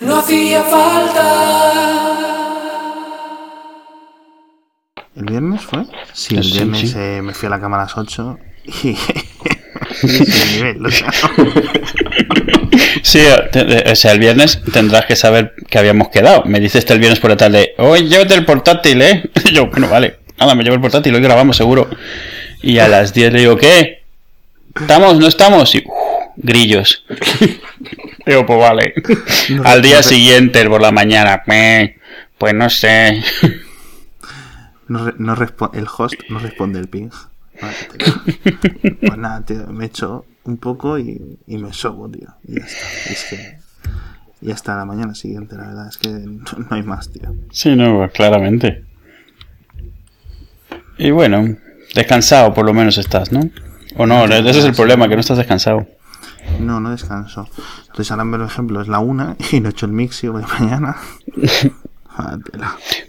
No hacía falta. ¿El viernes fue? Sí, el Sí, viernes sí. eh, me fui a la cama a las 8 y... Sin nivel, o sea, Sí, o sea, el viernes tendrás que saber que habíamos quedado. Me dices el viernes por la tarde, oye, llévate el portátil, ¿eh? Y yo, bueno, vale, nada, me llevo el portátil, hoy grabamos seguro. Y a las 10 le digo, ¿qué? ¿Estamos? ¿No estamos? Y, uf, grillos. Digo, pues vale. No, Al día no, siguiente, por la mañana, "Meh, pues no sé. no, no el host no responde el ping. Vale, tío. Pues nada, tío, me echo un poco y, y me sobo, tío. Y ya está. Es que... Y hasta la mañana siguiente, la verdad, es que no, no hay más, tío. Sí, no, pues, claramente. Y bueno, descansado por lo menos estás, ¿no? O no, ese es el problema, que no estás descansado. No, no descanso. Entonces ahora, por ejemplo, es la una y no he hecho el mixio de mañana. Ah.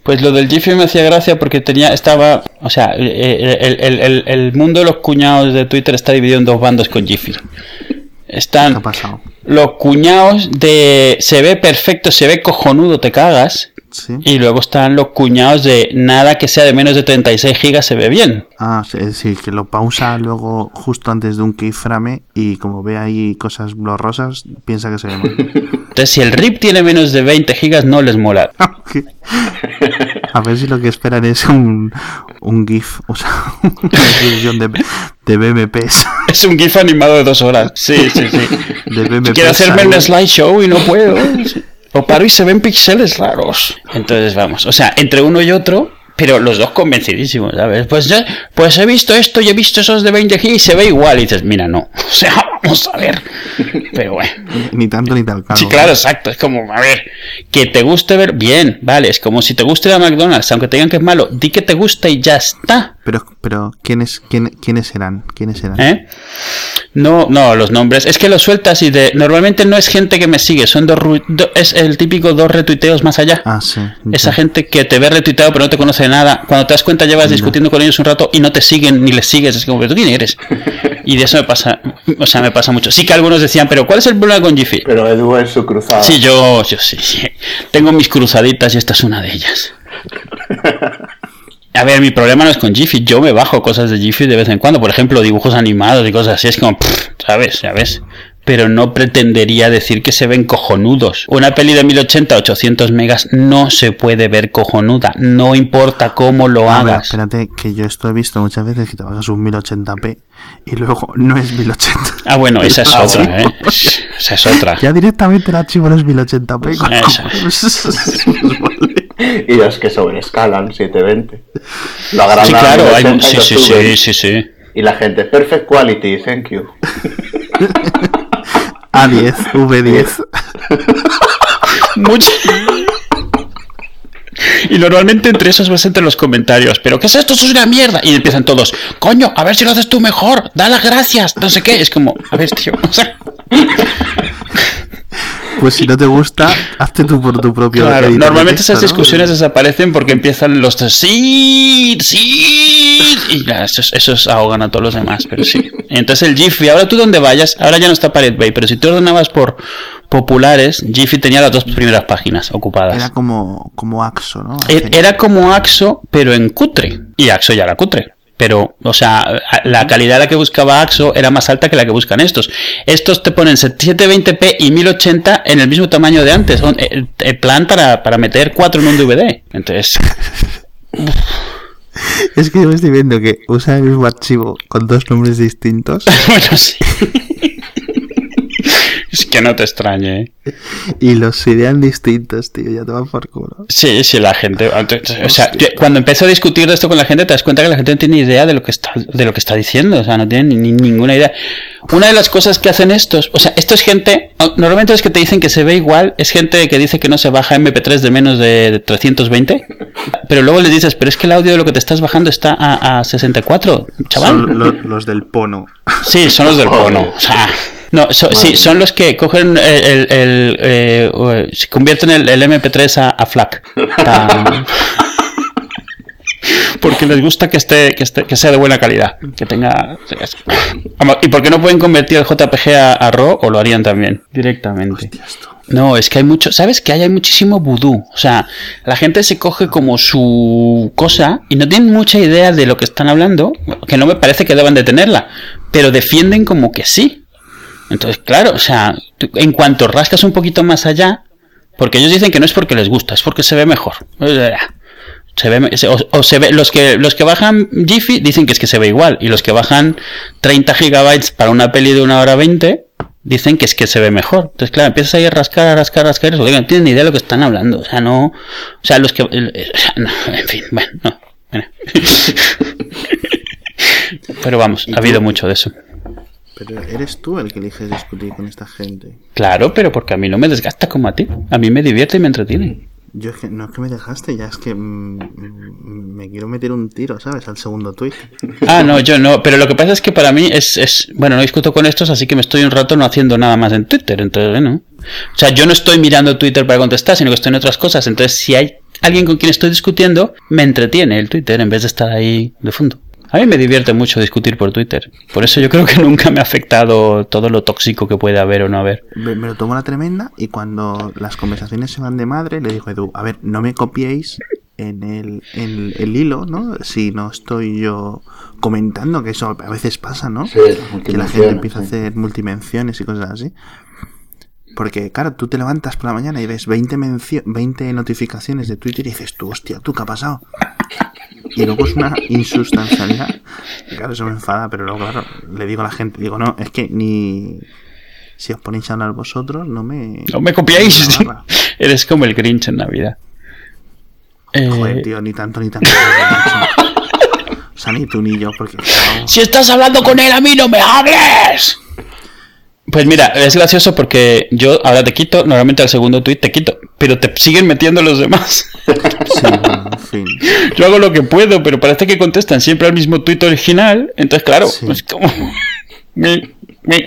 Pues lo del Jiffy me hacía gracia porque tenía, estaba, o sea, el, el- el- el mundo de los cuñados de Twitter está dividido en dos bandos con Jiffy. ¿Qué Están ha pasado? los cuñados de se ve perfecto, se ve cojonudo, te cagas. ¿Sí? Y luego están los cuñados de nada que sea de menos de 36 gigas se ve bien. Ah, sí, sí, que lo pausa luego justo antes de un keyframe y como ve ahí cosas borrosas, piensa que se ve mal. Entonces, si el RIP tiene menos de 20 gigas, no les mola. A ver si lo que esperan es un, un GIF, o sea, una exhibición de, de BMPs. Es un GIF animado de dos horas. Sí, sí, sí. De BMPs Quiero hacerme un slideshow y no puedo. O paro y se ven píxeles raros. Entonces vamos, o sea, entre uno y otro, pero los dos convencidísimos, ¿sabes? Pues, ya- pues he visto esto y he visto esos de 20 gigas y se ve igual. Y dices, mira, no. O sea, vamos a ver. Pero bueno. Ni tanto ni tal Sí, claro, exacto. Es como, a ver, que te guste ver bien, vale. Es como si te guste la McDonald's, aunque te digan que es malo, di que te gusta y ya está. Pero, pero ¿quiénes, quién, ¿quiénes serán? ¿Quiénes serán? ¿Eh? No, no, los nombres. Es que los sueltas y de. Normalmente no es gente que me sigue, son dos. ru- do- es el típico dos retuiteos más allá. Ah, sí. Esa gente que te ve retuiteado pero no te conoce de nada. Cuando te das cuenta llevas discutiendo con ellos un rato y no te siguen ni les sigues. Es como, ¿pero tú quién eres? Y de eso me pasa. O sea, me pasa mucho. Sí que algunos decían, pero ¿cuál es el problema con Jiffy? Pero Edu es su cruzada. Sí, yo, yo sí, sí. Tengo mis cruzaditas y esta es una de ellas. A ver, mi problema no es con Jiffy. Yo me bajo cosas de Jiffy de vez en cuando. Por ejemplo, dibujos animados y cosas así. Es como, pff, ¿sabes? ¿Sabes? Pero no pretendería decir que se ven cojonudos. Una peli de 1080 800 megas no se puede ver cojonuda. No importa cómo lo A ver, hagas. espérate, que yo esto he visto muchas veces que te bajas un 1080p y luego no es 1080. Ah, bueno, esa es Ah, otra. ¿eh? Esa es otra. Ya directamente el archivo no es 1080p. con- Eso Pues vale. Y los que sobrescalan 720. Lo agrandan Sí, claro. hay- 1080 y sí, sí, sí, sí, sí. Y la gente, perfect quality, thank you. A10, V10. Mucho. Y normalmente entre esos vas entre los comentarios, pero ¿qué es esto? Eso es una mierda. Y empiezan todos, coño, a ver si lo haces tú mejor, da las gracias, no sé qué. Es como, a ver, tío, o sea, Pues si no te gusta, hazte tú por tu propio. claro, de normalmente esas ¿no? discusiones desaparecen porque empiezan los tres, sí, sí, y ya, esos, esos ahogan a todos los demás, pero sí. Entonces el Jiffy, ahora tú donde vayas, ahora ya no está Pirate Bay, pero si tú ordenabas por populares, Jiffy tenía las dos primeras páginas ocupadas. Era como, como Axo, ¿no? E- Era como Axo, pero en cutre. Y Axo ya era cutre. Pero, o sea, la calidad a la que buscaba Axo era más alta que la que buscan estos. Estos te ponen 720p y 1080 en el mismo tamaño de antes. Son, El plan para, para meter 4 en un DVD. Entonces, Es que yo me estoy viendo que usa el mismo archivo con dos nombres distintos bueno, sí. Es que no te extrañe, ¿eh? y los idean distintos, tío. Ya te van por culo. Sí, sí, la gente. O sea, yo- cuando empecé a discutir de esto con la gente, te das cuenta que la gente no tiene idea de lo que está, de lo que está diciendo. O sea, no tienen ni, ni- ninguna idea. Una de las cosas que hacen estos, o sea, esto es gente, normalmente los que te dicen que se ve igual, es gente que dice que no se baja MP3 de menos de 320, pero luego les dices, pero es que el audio de lo que te estás bajando está a, a 64, chaval. Son lo- los del Pono. Sí, son los del cono. O sea, no, so- sí, son los que cogen el, el- el, eh, se convierten el, el MP3 a, a FLAC. Porque les gusta que esté, que esté, que sea de buena calidad, que tenga. Vamos, ¿Y por qué no pueden convertir el JPG a, a RAW o lo harían también directamente? Hostia, esto. No, es que hay mucho, ¿sabes? Que hay, hay muchísimo vudú. O sea, la gente se coge como su cosa y no tienen mucha idea de lo que están hablando, que no me parece que deban de tenerla, pero defienden como que sí. Entonces, claro, o sea, en cuanto rascas un poquito más allá, porque ellos dicen que no es porque les gusta, es porque se ve mejor. Se ve, o, o se ve, los que los que bajan Jiffy dicen que es que se ve igual y los que bajan 30 gigabytes para una peli de una hora 20 dicen que es que se ve mejor. Entonces, claro, empiezas ahí a rascar, a rascar, a rascar, eso, no tienen ni idea de lo que están hablando. O sea, no, o sea, los que, no, en fin, bueno, no. bueno. Pero vamos, ha habido mucho de eso. Pero eres tú el que eliges discutir con esta gente. Claro, pero porque a mí no me desgasta como a ti. A mí me divierte y me entretiene. Yo es que no es que me dejaste, ya es que mm, mm, me quiero meter un tiro, ¿sabes? Al segundo tweet. Ah, no, yo no. Pero lo que pasa es que para mí es, es. Bueno, no discuto con estos, así que me estoy un rato no haciendo nada más en Twitter. Entonces, bueno. O sea, yo no estoy mirando Twitter para contestar, sino que estoy en otras cosas. Entonces, si hay alguien con quien estoy discutiendo, me entretiene el Twitter en vez de estar ahí de fondo. A mí me divierte mucho discutir por Twitter. Por eso yo creo que nunca me ha afectado todo lo tóxico que puede haber o no haber. Me, me lo tomo la tremenda y cuando las conversaciones se van de madre, le digo a Edu, a ver, no me copiéis en el, en el hilo, ¿no? Si no estoy yo comentando, que eso a veces pasa, ¿no? Sí, que la gente multimenciones, empieza a sí. hacer multimensiones y cosas así. Porque, claro, tú te levantas por la mañana y ves 20, mencio- 20 notificaciones de Twitter y dices, tú, hostia, ¿tú qué ha pasado? Y luego es una insustancialidad. Claro, eso me enfada, pero luego, claro, le digo a la gente, digo, no, es que ni... Si os ponéis a hablar vosotros, no me... No me copiáis. no me barra. Eres como el Grinch en Navidad. Eh, Joder, tío, ni tanto ni tanto. O sea, ni tú ni yo, porque... Si estás hablando con él, a mí no me hables. Pues mira, es gracioso porque yo ahora te quito, normalmente al segundo tweet te quito, pero te siguen metiendo los demás. sí, fin. Yo hago lo que puedo, pero parece que contestan siempre al mismo tweet original, entonces claro, Sí. es como...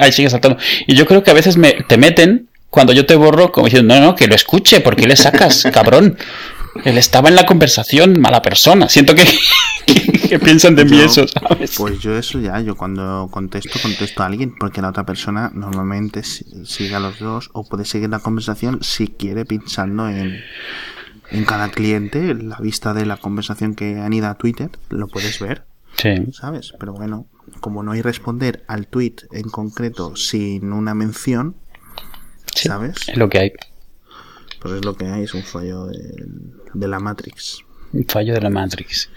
Ahí sigue saltando. Y yo creo que a veces me, te meten cuando yo te borro como diciendo, no, no, que lo escuche, porque le sacas, cabrón? Él estaba en la conversación, mala persona. Siento que, que, que piensan de mí eso, ¿sabes? Pues yo eso ya, yo cuando contesto, contesto a alguien, porque la otra persona normalmente si- sigue a los dos o puede seguir la conversación si quiere pinchando en, en cada cliente, la vista de la conversación que han ido a Twitter, lo puedes ver, Sí. ¿sabes? Pero bueno, como no hay responder al tweet en concreto sin una mención, Sí, ¿sabes? Es lo que hay. Pues es lo que hay, es un fallo de, de la Matrix. Un fallo de la Matrix.